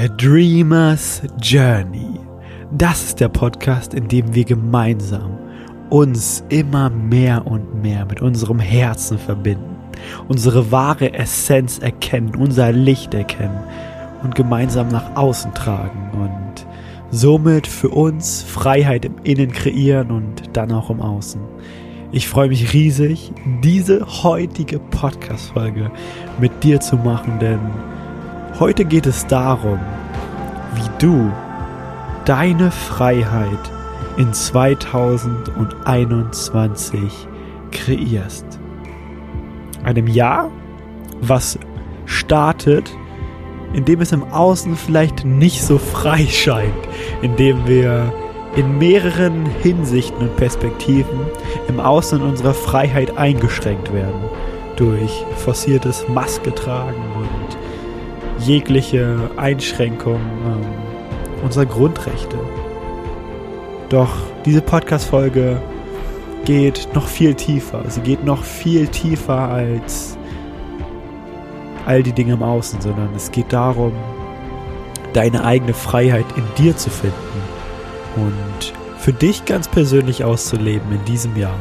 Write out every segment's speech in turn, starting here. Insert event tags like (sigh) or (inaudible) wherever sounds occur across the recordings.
A Dreamer's Journey. Das ist der Podcast, in dem wir gemeinsam uns immer mehr und mehr mit unserem Herzen verbinden, unsere wahre Essenz erkennen, unser Licht erkennen und gemeinsam nach außen tragen und somit für uns Freiheit im Innen kreieren und dann auch im Außen. Ich freue mich riesig, diese heutige Podcast-Folge mit dir zu machen, denn heute geht es darum, wie du deine Freiheit in 2021 kreierst. Einem Jahr, was startet, indem es im Außen vielleicht nicht so frei scheint, indem wir in mehreren Hinsichten und Perspektiven im Außen unserer Freiheit eingeschränkt werden durch forciertes Maske tragen und jegliche Einschränkung ähm, unserer Grundrechte. Doch diese Podcast-Folge geht noch viel tiefer. Sie geht noch viel tiefer als all die Dinge im Außen, sondern es geht darum, deine eigene Freiheit in dir zu finden und für dich ganz persönlich auszuleben in diesem Jahr.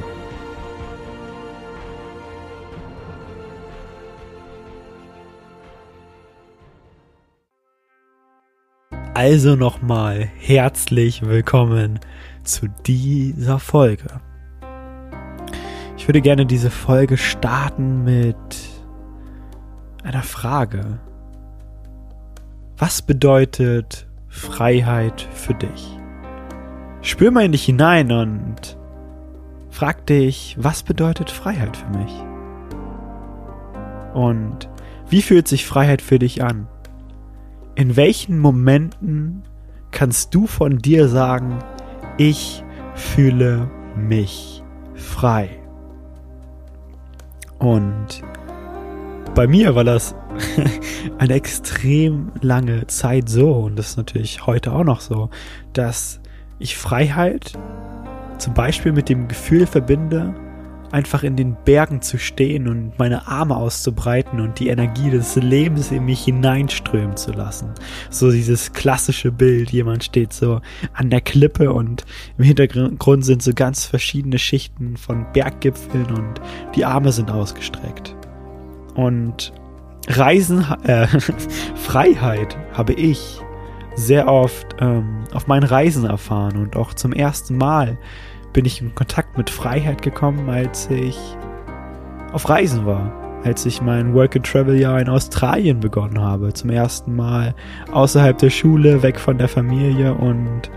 Also nochmal herzlich willkommen zu dieser Folge. Ich würde gerne diese Folge starten mit einer Frage. Was bedeutet Freiheit für dich? Spür mal in dich hinein und frag dich, was bedeutet Freiheit für mich? Und wie fühlt sich Freiheit für dich an? In welchen Momenten kannst du von dir sagen, ich fühle mich frei? Und bei mir war das (laughs) eine extrem lange Zeit so und das ist natürlich heute auch noch so, dass ich Freiheit zum Beispiel mit dem Gefühl verbinde, einfach in den Bergen zu stehen und meine Arme auszubreiten und die Energie des Lebens in mich hineinströmen zu lassen. So dieses klassische Bild, jemand steht so an der Klippe und im Hintergrund sind so ganz verschiedene Schichten von Berggipfeln und die Arme sind ausgestreckt. Und Reisen, äh, (laughs) Freiheit habe ich sehr oft ähm, auf meinen Reisen erfahren und auch zum ersten Mal bin ich in Kontakt mit Freiheit gekommen, als ich auf Reisen war, als ich mein Work-and-Travel-Jahr in Australien begonnen habe, zum ersten Mal außerhalb der Schule, weg von der Familie und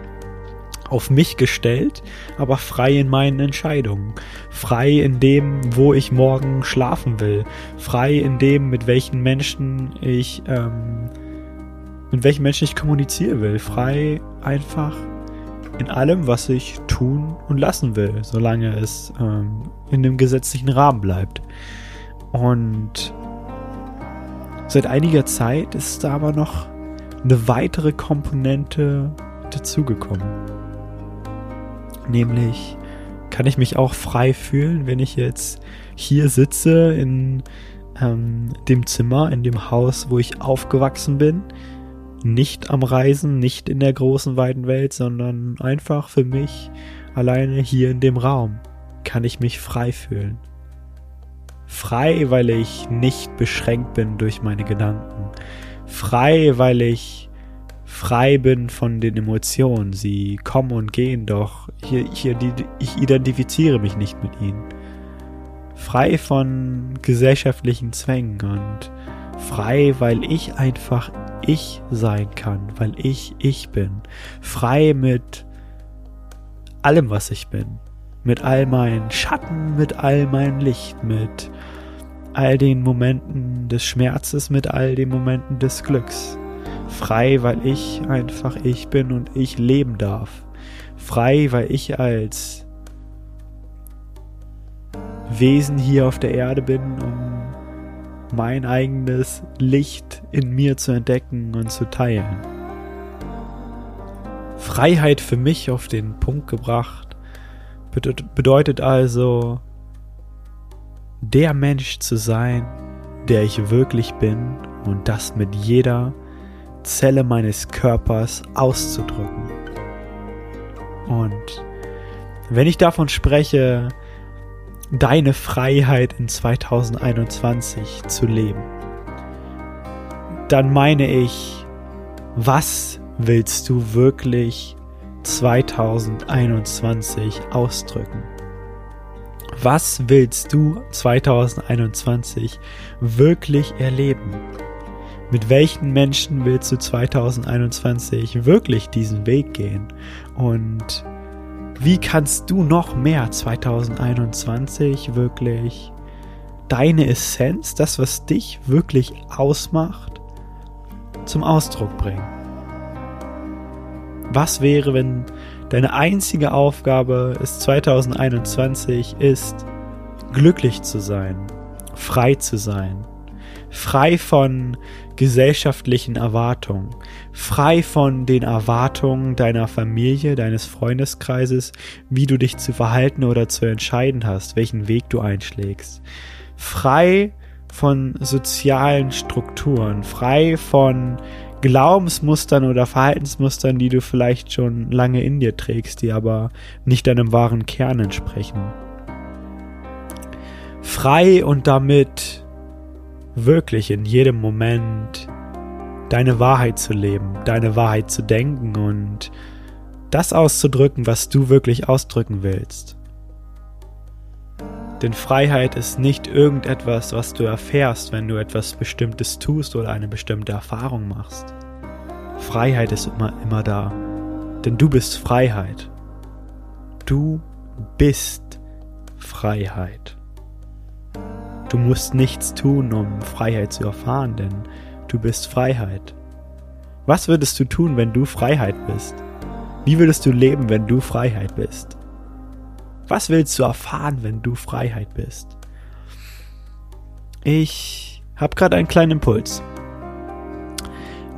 auf mich gestellt, aber frei in meinen Entscheidungen. Frei in dem, wo ich morgen schlafen will. Frei in dem, mit welchen Menschen ich, ähm, mit welchen Menschen ich kommunizieren will. Frei einfach in allem, was ich tun und lassen will, solange es ähm, in dem gesetzlichen Rahmen bleibt. Und seit einiger Zeit ist da aber noch eine weitere Komponente dazugekommen. Nämlich kann ich mich auch frei fühlen, wenn ich jetzt hier sitze in ähm, dem Zimmer, in dem Haus, wo ich aufgewachsen bin. Nicht am Reisen, nicht in der großen weiten Welt, sondern einfach für mich alleine hier in dem Raum kann ich mich frei fühlen. Frei, weil ich nicht beschränkt bin durch meine Gedanken. Frei, weil ich frei bin von den Emotionen. Sie kommen und gehen, doch hier, hier, ich identifiziere mich nicht mit ihnen. Frei von gesellschaftlichen Zwängen und frei, weil ich einfach ich sein kann, weil ich ich bin. Frei mit allem, was ich bin. Mit all meinen Schatten, mit all meinem Licht, mit all den Momenten des Schmerzes, mit all den Momenten des Glücks. Frei, weil ich einfach ich bin und ich leben darf. Frei, weil ich als Wesen hier auf der Erde bin, um mein eigenes Licht in mir zu entdecken und zu teilen. Freiheit für mich auf den Punkt gebracht bedeutet also, der Mensch zu sein, der ich wirklich bin und das mit jeder Zelle meines Körpers auszudrücken. Und wenn ich davon spreche, deine Freiheit in 2021 zu leben, dann meine ich, was willst du wirklich 2021 ausdrücken? Was willst du 2021 wirklich erleben? Mit welchen Menschen willst du 2021 wirklich diesen Weg gehen? Und wie kannst du noch mehr? 2021 wirklich? Deine Essenz, das, was dich wirklich ausmacht, zum Ausdruck bringen? Was wäre, wenn deine einzige Aufgabe es 2021 ist, glücklich zu sein, frei zu sein, frei von gesellschaftlichen Erwartungen, frei von den Erwartungen deiner Familie, deines Freundeskreises, wie du dich zu verhalten oder zu entscheiden hast, welchen Weg du einschlägst, frei von sozialen Strukturen, frei von Glaubensmustern oder Verhaltensmustern, die du vielleicht schon lange in dir trägst, die aber nicht deinem wahren Kern entsprechen. Frei und damit wirklich in jedem Moment deine Wahrheit zu leben, deine Wahrheit zu denken und das auszudrücken, was du wirklich ausdrücken willst. Denn Freiheit ist nicht irgendetwas, was du erfährst, wenn du etwas Bestimmtes tust oder eine bestimmte Erfahrung machst. Freiheit ist immer, immer da. Denn du bist Freiheit. Du bist Freiheit. Du musst nichts tun, um Freiheit zu erfahren, denn du bist Freiheit. Was würdest du tun, wenn du Freiheit bist? Wie würdest du leben, wenn du Freiheit bist? Was willst du erfahren, wenn du Freiheit bist? Ich habe gerade einen kleinen Impuls.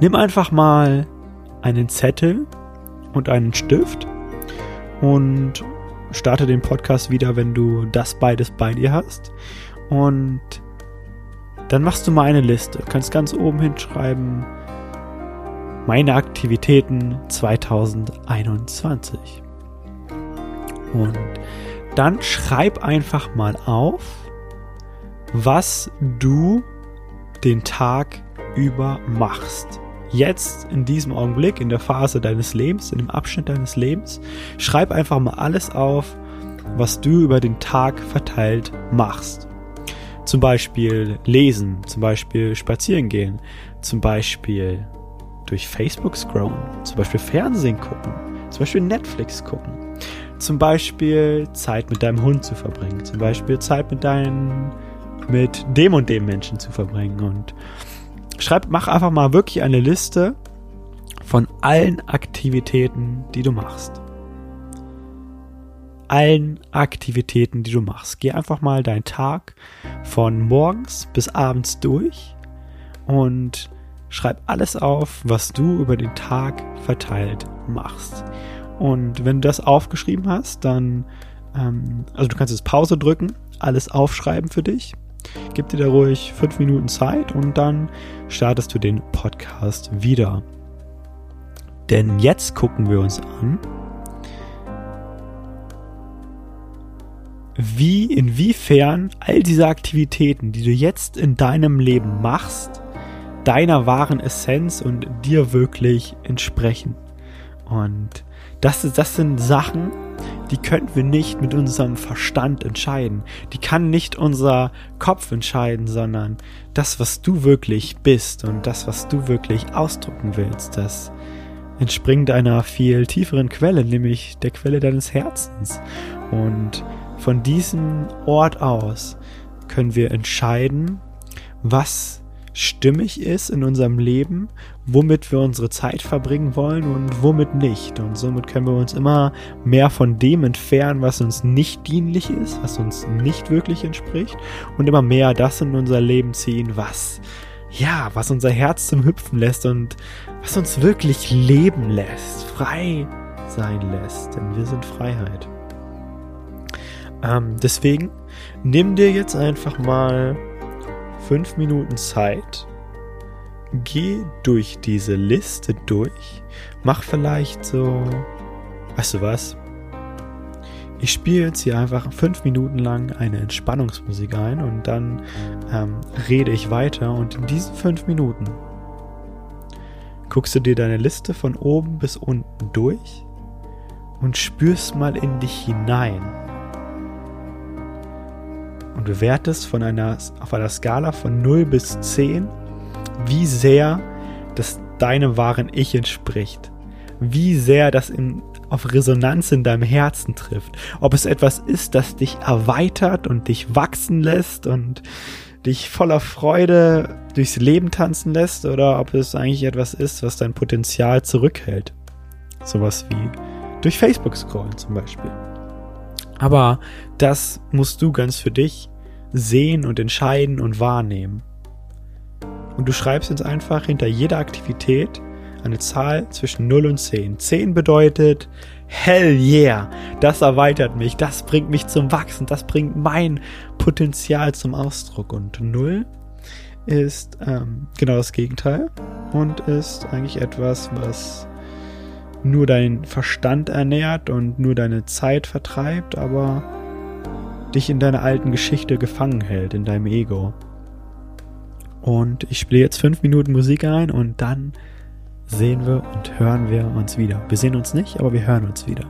Nimm einfach mal einen Zettel und einen Stift und starte den Podcast wieder, wenn du das beides bei dir hast. Und dann machst du mal eine Liste. Du kannst ganz oben hinschreiben, meine Aktivitäten 2021. Und dann schreib einfach mal auf, was du den Tag über machst. Jetzt, in diesem Augenblick, in der Phase deines Lebens, in dem Abschnitt deines Lebens, schreib einfach mal alles auf, was du über den Tag verteilt machst. Zum Beispiel lesen, zum Beispiel spazieren gehen, zum Beispiel durch Facebook scrollen, zum Beispiel Fernsehen gucken, zum Beispiel Netflix gucken, zum Beispiel Zeit mit deinem Hund zu verbringen, zum Beispiel Zeit mit deinen, mit dem und dem Menschen zu verbringen. Und schreib, mach einfach mal wirklich eine Liste von allen Aktivitäten, die du machst allen Aktivitäten, die du machst. Geh einfach mal deinen Tag von morgens bis abends durch und schreib alles auf, was du über den Tag verteilt machst. Und wenn du das aufgeschrieben hast, dann, ähm, also du kannst jetzt Pause drücken, alles aufschreiben für dich. Gib dir da ruhig fünf Minuten Zeit und dann startest du den Podcast wieder. Denn jetzt gucken wir uns an, wie, inwiefern all diese Aktivitäten, die du jetzt in deinem Leben machst, deiner wahren Essenz und dir wirklich entsprechen. Und das, das sind Sachen, die können wir nicht mit unserem Verstand entscheiden. Die kann nicht unser Kopf entscheiden, sondern das, was du wirklich bist und das, was du wirklich ausdrücken willst, das entspringt einer viel tieferen Quelle, nämlich der Quelle deines Herzens. Und von diesem Ort aus können wir entscheiden, was stimmig ist in unserem Leben, womit wir unsere Zeit verbringen wollen und womit nicht. Und somit können wir uns immer mehr von dem entfernen, was uns nicht dienlich ist, was uns nicht wirklich entspricht und immer mehr das in unser Leben ziehen, was ja, was unser Herz zum Hüpfen lässt und was uns wirklich leben lässt, frei sein lässt, denn wir sind Freiheit. Ähm, deswegen nimm dir jetzt einfach mal fünf Minuten Zeit. geh durch diese Liste durch. Mach vielleicht so, weißt du was? Ich spiele jetzt hier einfach fünf Minuten lang eine Entspannungsmusik ein und dann ähm, rede ich weiter und in diesen fünf Minuten guckst du dir deine Liste von oben bis unten durch und spürst mal in dich hinein und bewertest von einer, auf einer Skala von 0 bis 10, wie sehr das deinem wahren Ich entspricht. Wie sehr das in, auf Resonanz in deinem Herzen trifft. Ob es etwas ist, das dich erweitert und dich wachsen lässt und dich voller Freude durchs Leben tanzen lässt oder ob es eigentlich etwas ist, was dein Potenzial zurückhält. Sowas wie durch Facebook scrollen zum Beispiel. Aber das musst du ganz für dich sehen und entscheiden und wahrnehmen. Und du schreibst jetzt einfach hinter jeder Aktivität eine Zahl zwischen 0 und 10. 10 bedeutet, hell yeah, das erweitert mich, das bringt mich zum Wachsen, das bringt mein Potenzial zum Ausdruck. Und 0 ist ähm, genau das Gegenteil und ist eigentlich etwas, was nur deinen Verstand ernährt und nur deine Zeit vertreibt, aber dich in deiner alten Geschichte gefangen hält, in deinem Ego. Und ich spiele jetzt fünf Minuten Musik ein und dann sehen wir und hören wir uns wieder. Wir sehen uns nicht, aber wir hören uns wieder.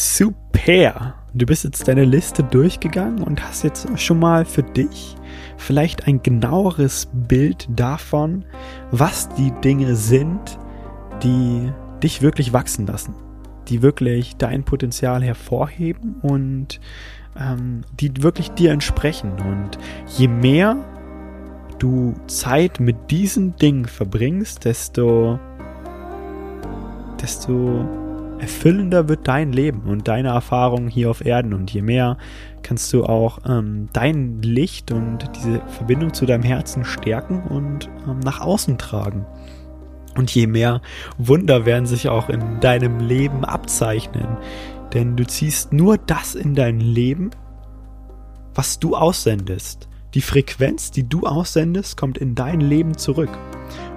Super. Du bist jetzt deine Liste durchgegangen und hast jetzt schon mal für dich vielleicht ein genaueres Bild davon, was die Dinge sind, die dich wirklich wachsen lassen, die wirklich dein Potenzial hervorheben und ähm, die wirklich dir entsprechen. Und je mehr du Zeit mit diesen Dingen verbringst, desto, desto erfüllender wird dein Leben und deine Erfahrung hier auf Erden. Und je mehr kannst du auch ähm, dein Licht und diese Verbindung zu deinem Herzen stärken und ähm, nach außen tragen. Und je mehr Wunder werden sich auch in deinem Leben abzeichnen. Denn du ziehst nur das in dein Leben, was du aussendest. Die Frequenz, die du aussendest, kommt in dein Leben zurück.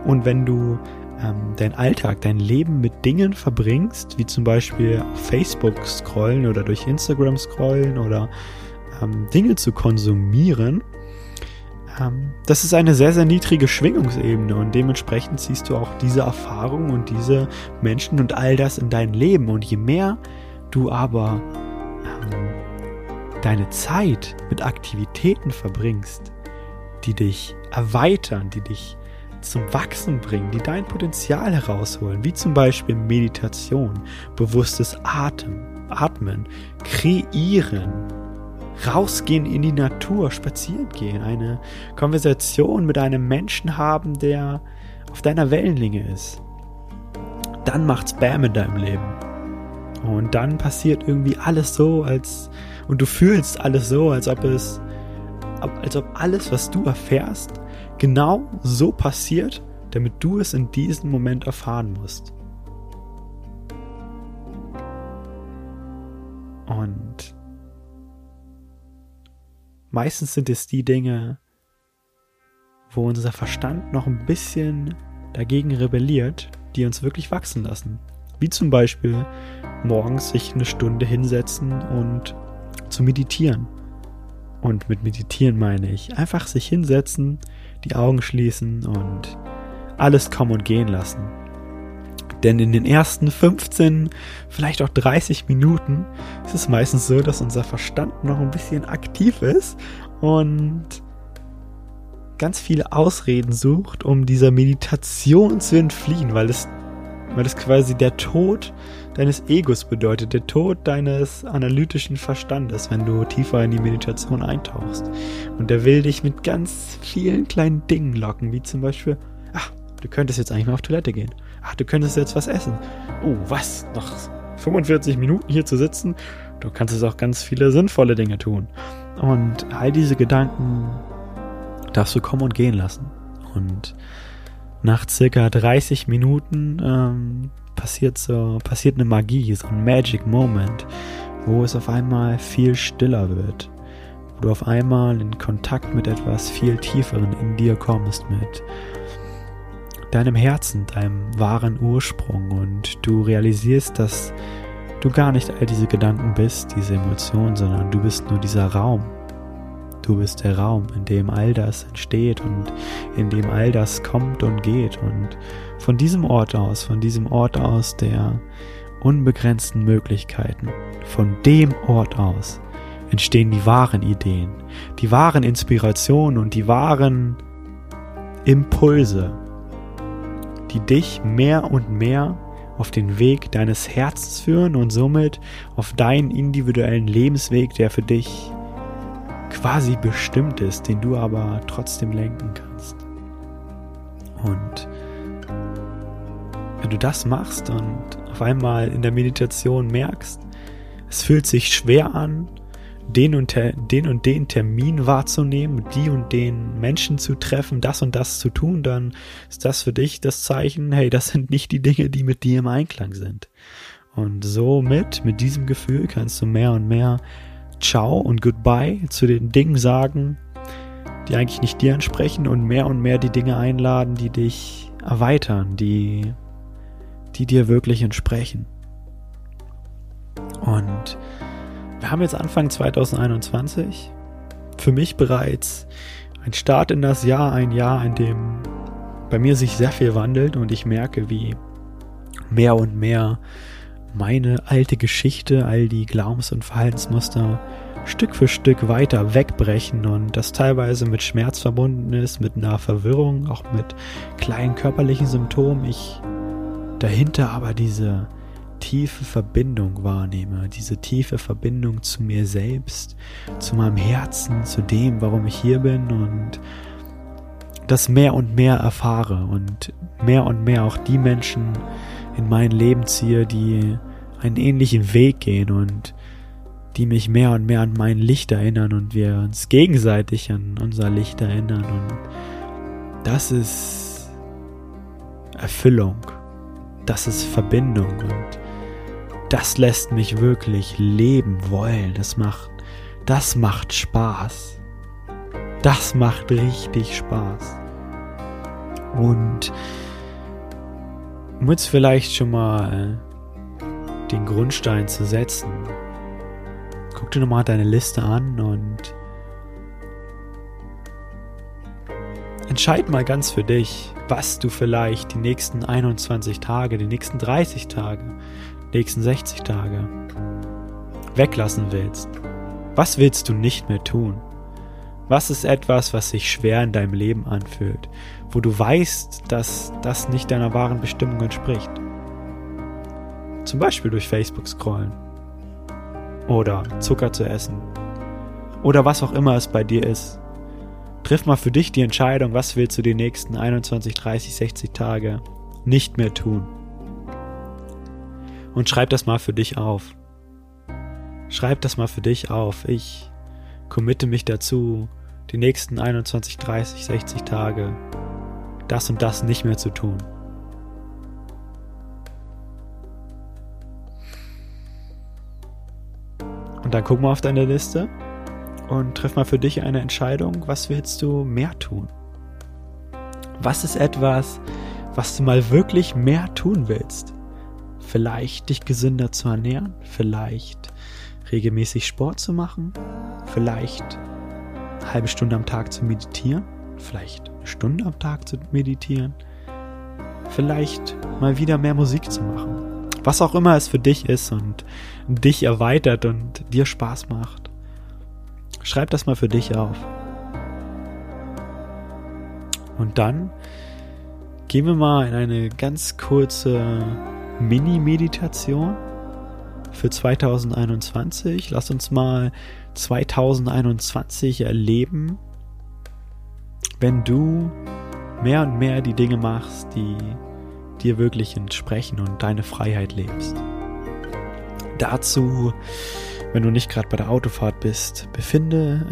Und wenn du ähm, dein Alltag, dein Leben mit Dingen verbringst, wie zum Beispiel auf Facebook scrollen oder durch Instagram scrollen oder ähm, Dinge zu konsumieren, ähm, das ist eine sehr, sehr niedrige Schwingungsebene und dementsprechend ziehst du auch diese Erfahrung und diese Menschen und all das in dein Leben. Und je mehr du aber ähm, deine Zeit mit Aktivitäten verbringst, die dich erweitern, die dich zum Wachsen bringen, die dein Potenzial herausholen, wie zum Beispiel Meditation, bewusstes Atem, Atmen, Kreieren, rausgehen in die Natur, spazieren gehen, eine Konversation mit einem Menschen haben, der auf deiner Wellenlänge ist. Dann macht's Bam in deinem Leben. Und dann passiert irgendwie alles so, als und du fühlst alles so, als ob es als ob alles, was du erfährst, genau so passiert, damit du es in diesem Moment erfahren musst. Und meistens sind es die Dinge, wo unser Verstand noch ein bisschen dagegen rebelliert, die uns wirklich wachsen lassen. Wie zum Beispiel morgens sich eine Stunde hinsetzen und zu meditieren. Und mit meditieren meine ich einfach sich hinsetzen, die Augen schließen und alles kommen und gehen lassen. Denn in den ersten 15, vielleicht auch 30 Minuten ist es meistens so, dass unser Verstand noch ein bisschen aktiv ist und ganz viele Ausreden sucht, um dieser Meditation zu entfliehen, weil es, weil es quasi der Tod deines Egos bedeutet, der Tod deines analytischen Verstandes, wenn du tiefer in die Meditation eintauchst. Und der will dich mit ganz vielen kleinen Dingen locken, wie zum Beispiel, ach, du könntest jetzt eigentlich mal auf Toilette gehen. Ach, du könntest jetzt was essen. Oh, was? Noch 45 Minuten hier zu sitzen? Du kannst jetzt auch ganz viele sinnvolle Dinge tun. Und all diese Gedanken darfst du kommen und gehen lassen. Und nach circa 30 Minuten ähm, passiert so, passiert eine Magie, so ein Magic Moment, wo es auf einmal viel stiller wird, wo du auf einmal in Kontakt mit etwas viel tieferen in dir kommst, mit deinem Herzen, deinem wahren Ursprung und du realisierst, dass du gar nicht all diese Gedanken bist, diese Emotionen, sondern du bist nur dieser Raum. Du bist der Raum, in dem all das entsteht und in dem all das kommt und geht. Und von diesem Ort aus, von diesem Ort aus der unbegrenzten Möglichkeiten, von dem Ort aus entstehen die wahren Ideen, die wahren Inspirationen und die wahren Impulse, die dich mehr und mehr auf den Weg deines Herzens führen und somit auf deinen individuellen Lebensweg, der für dich quasi bestimmt ist, den du aber trotzdem lenken kannst. Und wenn du das machst und auf einmal in der Meditation merkst, es fühlt sich schwer an, den und, den und den Termin wahrzunehmen, die und den Menschen zu treffen, das und das zu tun, dann ist das für dich das Zeichen, hey, das sind nicht die Dinge, die mit dir im Einklang sind. Und somit, mit diesem Gefühl, kannst du mehr und mehr Ciao und Goodbye zu den Dingen sagen, die eigentlich nicht dir entsprechen und mehr und mehr die Dinge einladen, die dich erweitern, die die dir wirklich entsprechen. Und wir haben jetzt Anfang 2021. Für mich bereits ein Start in das Jahr, ein Jahr, in dem bei mir sich sehr viel wandelt und ich merke, wie mehr und mehr meine alte Geschichte, all die Glaubens- und Verhaltensmuster Stück für Stück weiter wegbrechen und das teilweise mit Schmerz verbunden ist, mit einer Verwirrung, auch mit kleinen körperlichen Symptomen. Ich dahinter aber diese tiefe Verbindung wahrnehme, diese tiefe Verbindung zu mir selbst, zu meinem Herzen, zu dem, warum ich hier bin und das mehr und mehr erfahre und mehr und mehr auch die Menschen in mein Leben ziehe, die einen ähnlichen Weg gehen und die mich mehr und mehr an mein Licht erinnern und wir uns gegenseitig an unser Licht erinnern und das ist Erfüllung, das ist Verbindung und das lässt mich wirklich leben wollen. Das macht, das macht Spaß. Das macht richtig Spaß. Und um jetzt vielleicht schon mal den Grundstein zu setzen, guck dir nochmal deine Liste an und entscheid mal ganz für dich, was du vielleicht die nächsten 21 Tage, die nächsten 30 Tage, nächsten 60 Tage weglassen willst. Was willst du nicht mehr tun? Was ist etwas, was sich schwer in deinem Leben anfühlt, wo du weißt, dass das nicht deiner wahren Bestimmung entspricht? Zum Beispiel durch Facebook scrollen. Oder Zucker zu essen. Oder was auch immer es bei dir ist. Triff mal für dich die Entscheidung, was willst du die nächsten 21, 30, 60 Tage nicht mehr tun und schreib das mal für dich auf. Schreib das mal für dich auf. Ich committe mich dazu, die nächsten 21, 30, 60 Tage das und das nicht mehr zu tun. Und dann guck mal auf deine Liste und triff mal für dich eine Entscheidung, was willst du mehr tun? Was ist etwas, was du mal wirklich mehr tun willst? Vielleicht dich gesünder zu ernähren, vielleicht regelmäßig Sport zu machen, vielleicht eine halbe Stunde am Tag zu meditieren, vielleicht eine Stunde am Tag zu meditieren, vielleicht mal wieder mehr Musik zu machen. Was auch immer es für dich ist und dich erweitert und dir Spaß macht. Schreib das mal für dich auf. Und dann gehen wir mal in eine ganz kurze Mini-Meditation für 2021. Lass uns mal 2021 erleben, wenn du mehr und mehr die Dinge machst, die dir wirklich entsprechen und deine Freiheit lebst. Dazu, wenn du nicht gerade bei der Autofahrt bist, befinde,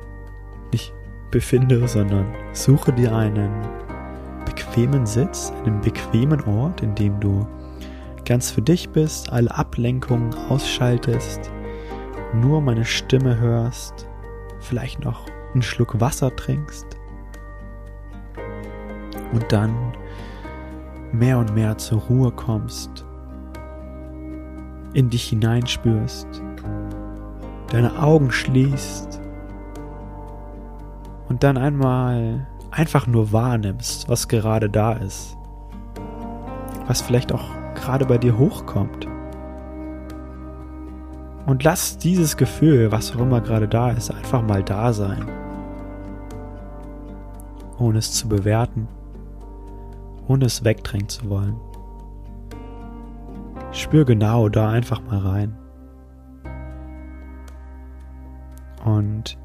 (laughs) nicht befinde, sondern suche dir einen bequemen Sitz, einen bequemen Ort, in dem du ganz für dich bist, alle Ablenkungen ausschaltest, nur meine Stimme hörst, vielleicht noch einen Schluck Wasser trinkst und dann mehr und mehr zur Ruhe kommst, in dich hineinspürst, deine Augen schließt und dann einmal einfach nur wahrnimmst, was gerade da ist, was vielleicht auch gerade bei dir hochkommt. Und lass dieses Gefühl, was auch immer gerade da ist, einfach mal da sein. Ohne es zu bewerten. Ohne es wegdrängen zu wollen. Spür genau da einfach mal rein. Und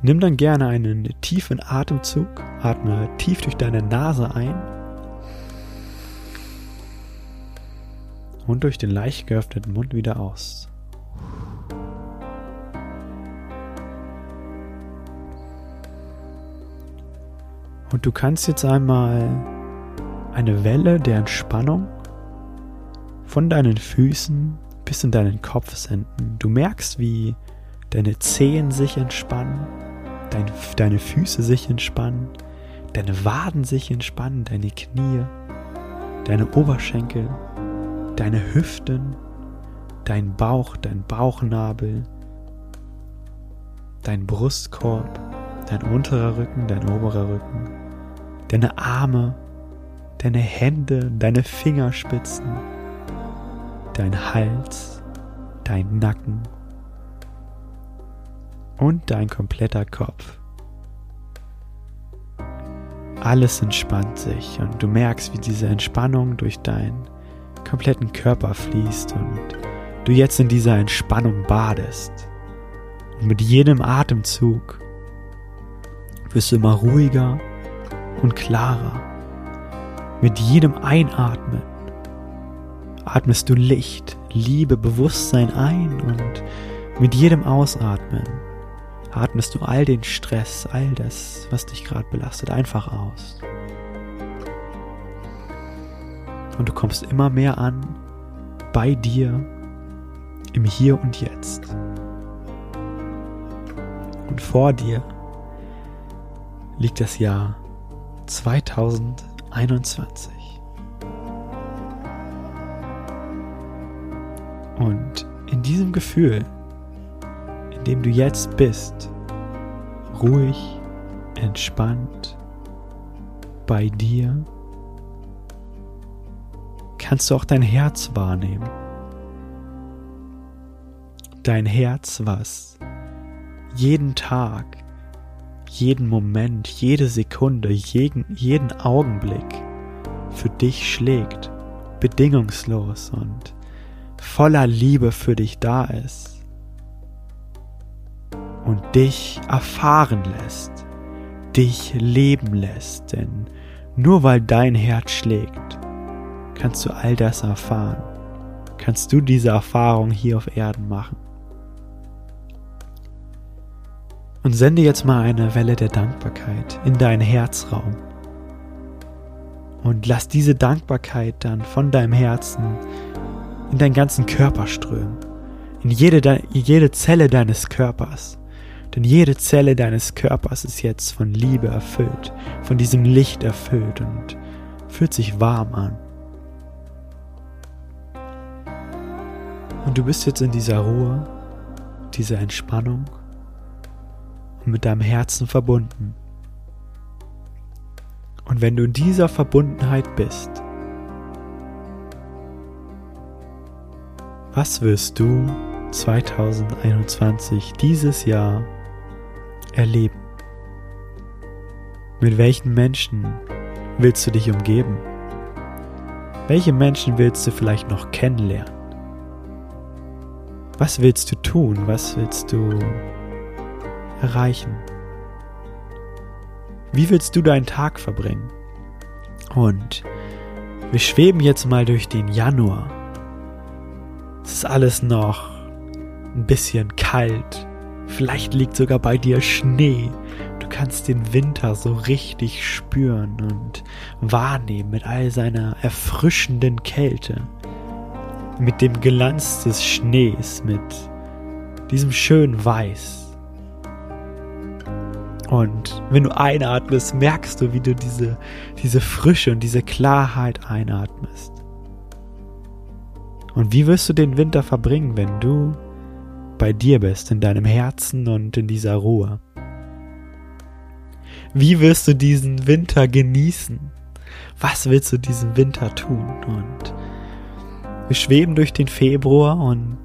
nimm dann gerne einen tiefen Atemzug. Atme tief durch deine Nase ein und durch den leicht geöffneten Mund wieder aus. Und du kannst jetzt einmal eine Welle der Entspannung von deinen Füßen bis in deinen Kopf senden. Du merkst, wie deine Zehen sich entspannen, dein, deine Füße sich entspannen, deine Waden sich entspannen, deine Knie, deine Oberschenkel, deine Hüften, dein Bauch, dein Bauchnabel, dein Brustkorb, dein unterer Rücken, dein oberer Rücken, deine Arme, deine Hände, deine Fingerspitzen, dein Hals, dein Nacken und dein kompletter Kopf. Alles entspannt sich und du merkst, wie diese Entspannung durch deinen kompletten Körper fließt und du jetzt in dieser Entspannung badest. Und mit jedem Atemzug wirst du immer ruhiger und klarer. Mit jedem Einatmen atmest du Licht, Liebe, Bewusstsein ein und mit jedem Ausatmen atmest du all den Stress, all das, was dich gerade belastet, einfach aus. Und du kommst immer mehr an bei dir im Hier und Jetzt. Und vor dir liegt das Jahr 2021. Und in diesem Gefühl, in dem du jetzt bist, ruhig, entspannt, bei dir, kannst du auch dein Herz wahrnehmen. Dein Herz, was jeden Tag, jeden Moment, jede Sekunde, jeden, jeden Augenblick für dich schlägt, bedingungslos und voller Liebe für dich da ist und dich erfahren lässt, dich leben lässt, denn nur weil dein Herz schlägt, kannst du all das erfahren, kannst du diese Erfahrung hier auf Erden machen. Und sende jetzt mal eine Welle der Dankbarkeit in deinen Herzraum. Und lass diese Dankbarkeit dann von deinem Herzen in deinen ganzen Körper strömen, in jede, jede Zelle deines Körpers. Denn jede Zelle deines Körpers ist jetzt von Liebe erfüllt, von diesem Licht erfüllt und fühlt sich warm an. Und du bist jetzt in dieser Ruhe, dieser Entspannung und mit deinem Herzen verbunden. Und wenn du in dieser Verbundenheit bist, Was wirst du 2021 dieses Jahr erleben? Mit welchen Menschen willst du dich umgeben? Welche Menschen willst du vielleicht noch kennenlernen? Was willst du tun? Was willst du erreichen? Wie willst du deinen Tag verbringen? Und wir schweben jetzt mal durch den Januar es ist alles noch ein bisschen kalt. Vielleicht liegt sogar bei dir Schnee. Du kannst den Winter so richtig spüren und wahrnehmen mit all seiner erfrischenden Kälte. Mit dem Glanz des Schnees, mit diesem schönen Weiß. Und wenn du einatmest, merkst du, wie du diese, diese Frische und diese Klarheit einatmest. Und wie wirst du den Winter verbringen, wenn du bei dir bist, in deinem Herzen und in dieser Ruhe? Wie wirst du diesen Winter genießen? Was willst du diesen Winter tun? Und wir schweben durch den Februar und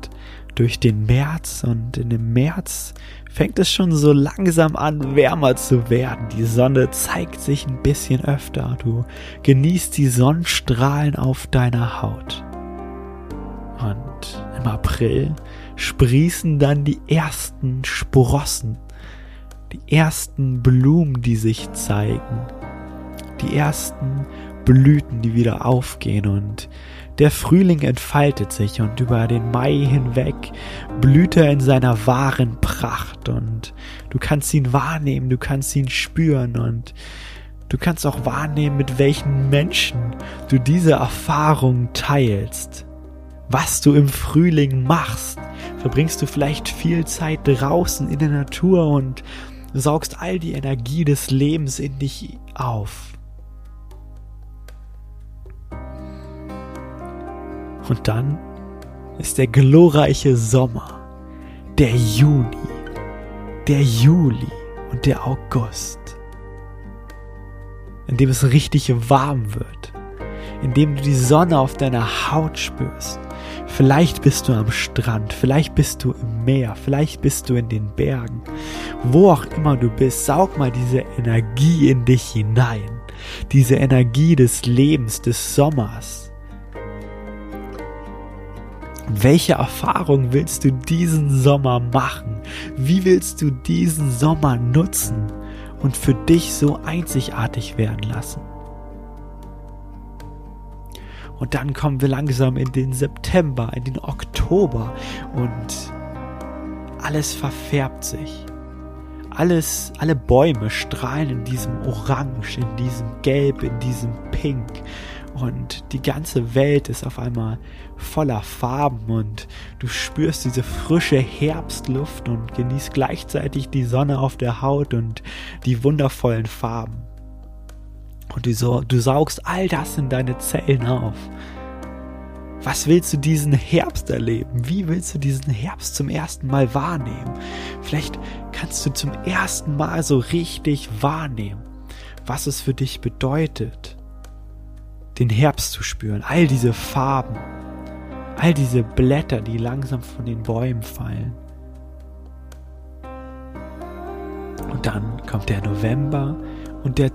durch den März und in dem März fängt es schon so langsam an, wärmer zu werden. Die Sonne zeigt sich ein bisschen öfter. Du genießt die Sonnenstrahlen auf deiner Haut. Und im April sprießen dann die ersten Sprossen, die ersten Blumen, die sich zeigen, die ersten Blüten, die wieder aufgehen und der Frühling entfaltet sich und über den Mai hinweg blüht er in seiner wahren Pracht und du kannst ihn wahrnehmen, du kannst ihn spüren und du kannst auch wahrnehmen, mit welchen Menschen du diese Erfahrung teilst was du im Frühling machst. Verbringst du vielleicht viel Zeit draußen in der Natur und saugst all die Energie des Lebens in dich auf. Und dann ist der glorreiche Sommer, der Juni, der Juli und der August, in dem es richtig warm wird, in dem du die Sonne auf deiner Haut spürst, Vielleicht bist du am Strand, vielleicht bist du im Meer, vielleicht bist du in den Bergen. Wo auch immer du bist, saug mal diese Energie in dich hinein. Diese Energie des Lebens, des Sommers. Welche Erfahrung willst du diesen Sommer machen? Wie willst du diesen Sommer nutzen und für dich so einzigartig werden lassen? Und dann kommen wir langsam in den September, in den Oktober und alles verfärbt sich. Alles, alle Bäume strahlen in diesem Orange, in diesem Gelb, in diesem Pink. Und die ganze Welt ist auf einmal voller Farben und du spürst diese frische Herbstluft und genießt gleichzeitig die Sonne auf der Haut und die wundervollen Farben. Und du, du saugst all das in deine Zellen auf. Was willst du diesen Herbst erleben? Wie willst du diesen Herbst zum ersten Mal wahrnehmen? Vielleicht kannst du zum ersten Mal so richtig wahrnehmen, was es für dich bedeutet, den Herbst zu spüren. All diese Farben, all diese Blätter, die langsam von den Bäumen fallen. Und dann kommt der November und der,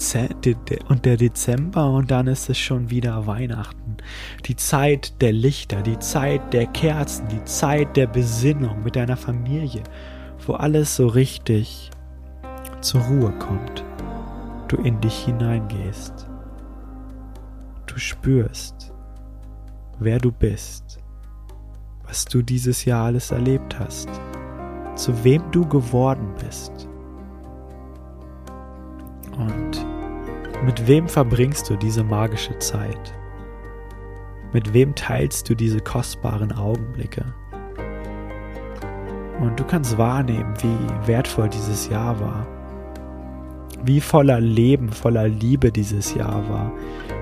und der Dezember und dann ist es schon wieder Weihnachten. Die Zeit der Lichter, die Zeit der Kerzen, die Zeit der Besinnung mit deiner Familie, wo alles so richtig zur Ruhe kommt. Du in dich hineingehst. Spürst, wer du bist, was du dieses Jahr alles erlebt hast, zu wem du geworden bist und mit wem verbringst du diese magische Zeit? Mit wem teilst du diese kostbaren Augenblicke? Und du kannst wahrnehmen, wie wertvoll dieses Jahr war. Wie voller Leben, voller Liebe dieses Jahr war.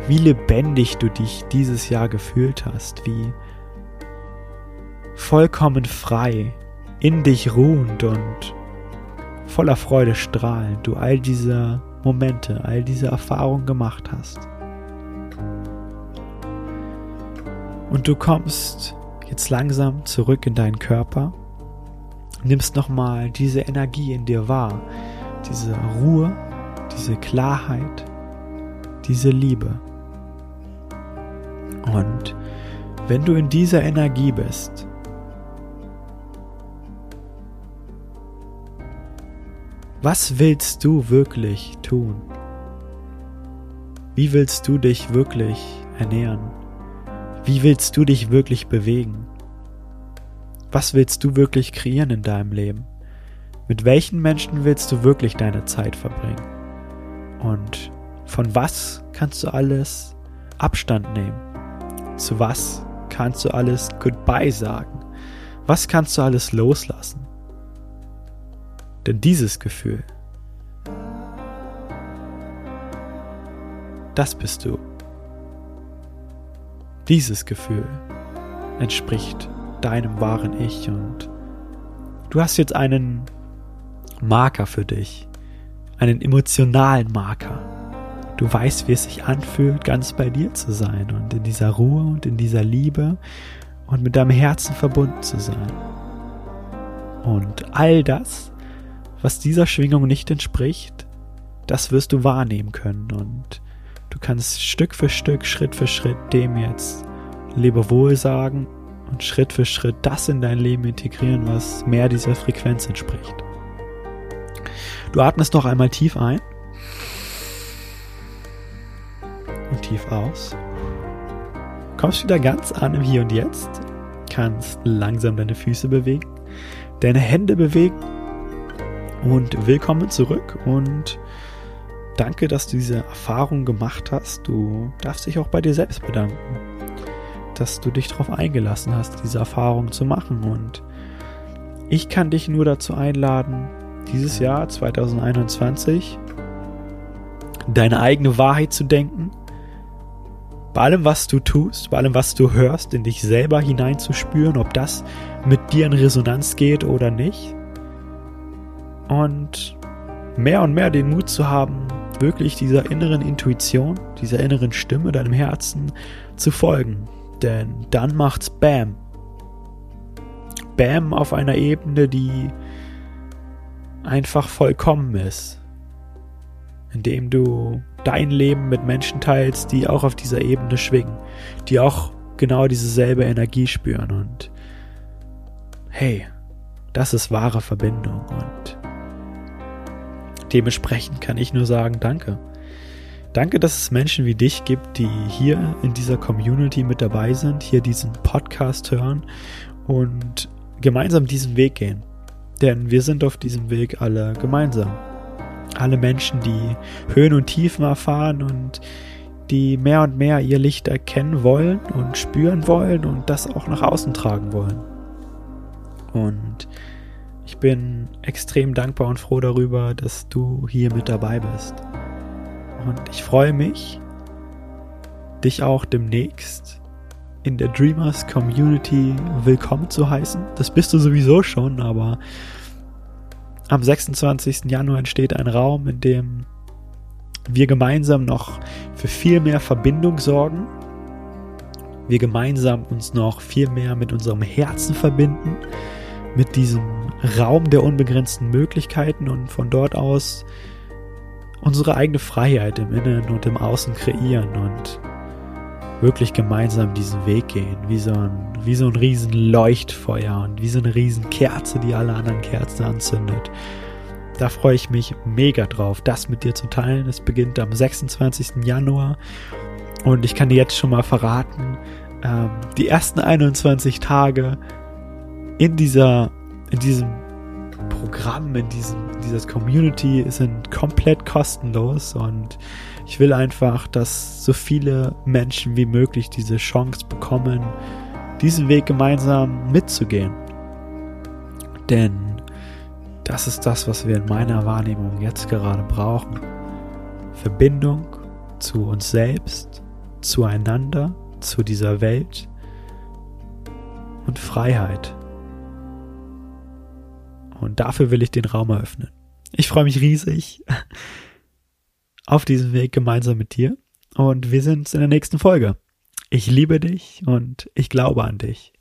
Wie lebendig du dich dieses Jahr gefühlt hast. Wie vollkommen frei, in dich ruhend und voller Freude strahlend du all diese Momente, all diese Erfahrungen gemacht hast. Und du kommst jetzt langsam zurück in deinen Körper, nimmst nochmal diese Energie in dir wahr, diese Ruhe, diese Klarheit, diese Liebe. Und wenn du in dieser Energie bist, Was willst du wirklich tun? Wie willst du dich wirklich ernähren? Wie willst du dich wirklich bewegen? Was willst du wirklich kreieren in deinem Leben? Mit welchen Menschen willst du wirklich deine Zeit verbringen? Und von was kannst du alles Abstand nehmen? Zu was kannst du alles Goodbye sagen? Was kannst du alles loslassen? Denn dieses Gefühl, das bist du. Dieses Gefühl entspricht deinem wahren Ich und du hast jetzt einen Marker für dich, einen emotionalen Marker. Du weißt, wie es sich anfühlt, ganz bei dir zu sein und in dieser Ruhe und in dieser Liebe und mit deinem Herzen verbunden zu sein. Und all das was dieser Schwingung nicht entspricht, das wirst du wahrnehmen können und du kannst Stück für Stück, Schritt für Schritt dem jetzt Lebewohl sagen und Schritt für Schritt das in dein Leben integrieren, was mehr dieser Frequenz entspricht. Du atmest noch einmal tief ein und tief aus. Kommst wieder ganz an im Hier und Jetzt, kannst langsam deine Füße bewegen, deine Hände bewegen und willkommen zurück und danke, dass du diese Erfahrung gemacht hast. Du darfst dich auch bei dir selbst bedanken, dass du dich darauf eingelassen hast, diese Erfahrung zu machen. Und ich kann dich nur dazu einladen, dieses Jahr 2021 deine eigene Wahrheit zu denken, bei allem, was du tust, bei allem, was du hörst, in dich selber hineinzuspüren, ob das mit dir in Resonanz geht oder nicht und mehr und mehr den Mut zu haben, wirklich dieser inneren Intuition, dieser inneren Stimme deinem Herzen zu folgen. Denn dann macht's Bam Bam auf einer Ebene, die einfach vollkommen ist. Indem du dein Leben mit Menschen teilst, die auch auf dieser Ebene schwingen, die auch genau dieselbe Energie spüren und hey, das ist wahre Verbindung und dementsprechend kann ich nur sagen, danke. Danke, dass es Menschen wie dich gibt, die hier in dieser Community mit dabei sind, hier diesen Podcast hören und gemeinsam diesen Weg gehen. Denn wir sind auf diesem Weg alle gemeinsam. Alle Menschen, die Höhen und Tiefen erfahren und die mehr und mehr ihr Licht erkennen wollen und spüren wollen und das auch nach außen tragen wollen. Und ich bin extrem dankbar und froh darüber, dass du hier mit dabei bist. Und ich freue mich, dich auch demnächst in der Dreamers Community willkommen zu heißen. Das bist du sowieso schon, aber am 26. Januar entsteht ein Raum, in dem wir gemeinsam noch für viel mehr Verbindung sorgen. Wir gemeinsam uns noch viel mehr mit unserem Herzen verbinden, mit diesem Raum der unbegrenzten Möglichkeiten und von dort aus unsere eigene Freiheit im Innen und im Außen kreieren und wirklich gemeinsam diesen Weg gehen, wie so ein, wie so ein riesen Leuchtfeuer und wie so eine riesen Kerze, die alle anderen Kerzen anzündet. Da freue ich mich mega drauf, das mit dir zu teilen. Es beginnt am 26. Januar und ich kann dir jetzt schon mal verraten, ähm, die ersten 21 Tage in dieser, in diesem Programm, in diesem, dieses Community sind komplett kostenlos und ich will einfach, dass so viele Menschen wie möglich diese Chance bekommen, diesen Weg gemeinsam mitzugehen. Denn das ist das, was wir in meiner Wahrnehmung jetzt gerade brauchen. Verbindung zu uns selbst, zueinander, zu dieser Welt und Freiheit. Und dafür will ich den Raum eröffnen. Ich freue mich riesig (laughs) auf diesem Weg gemeinsam mit dir. Und wir sehen uns in der nächsten Folge. Ich liebe dich und ich glaube an dich.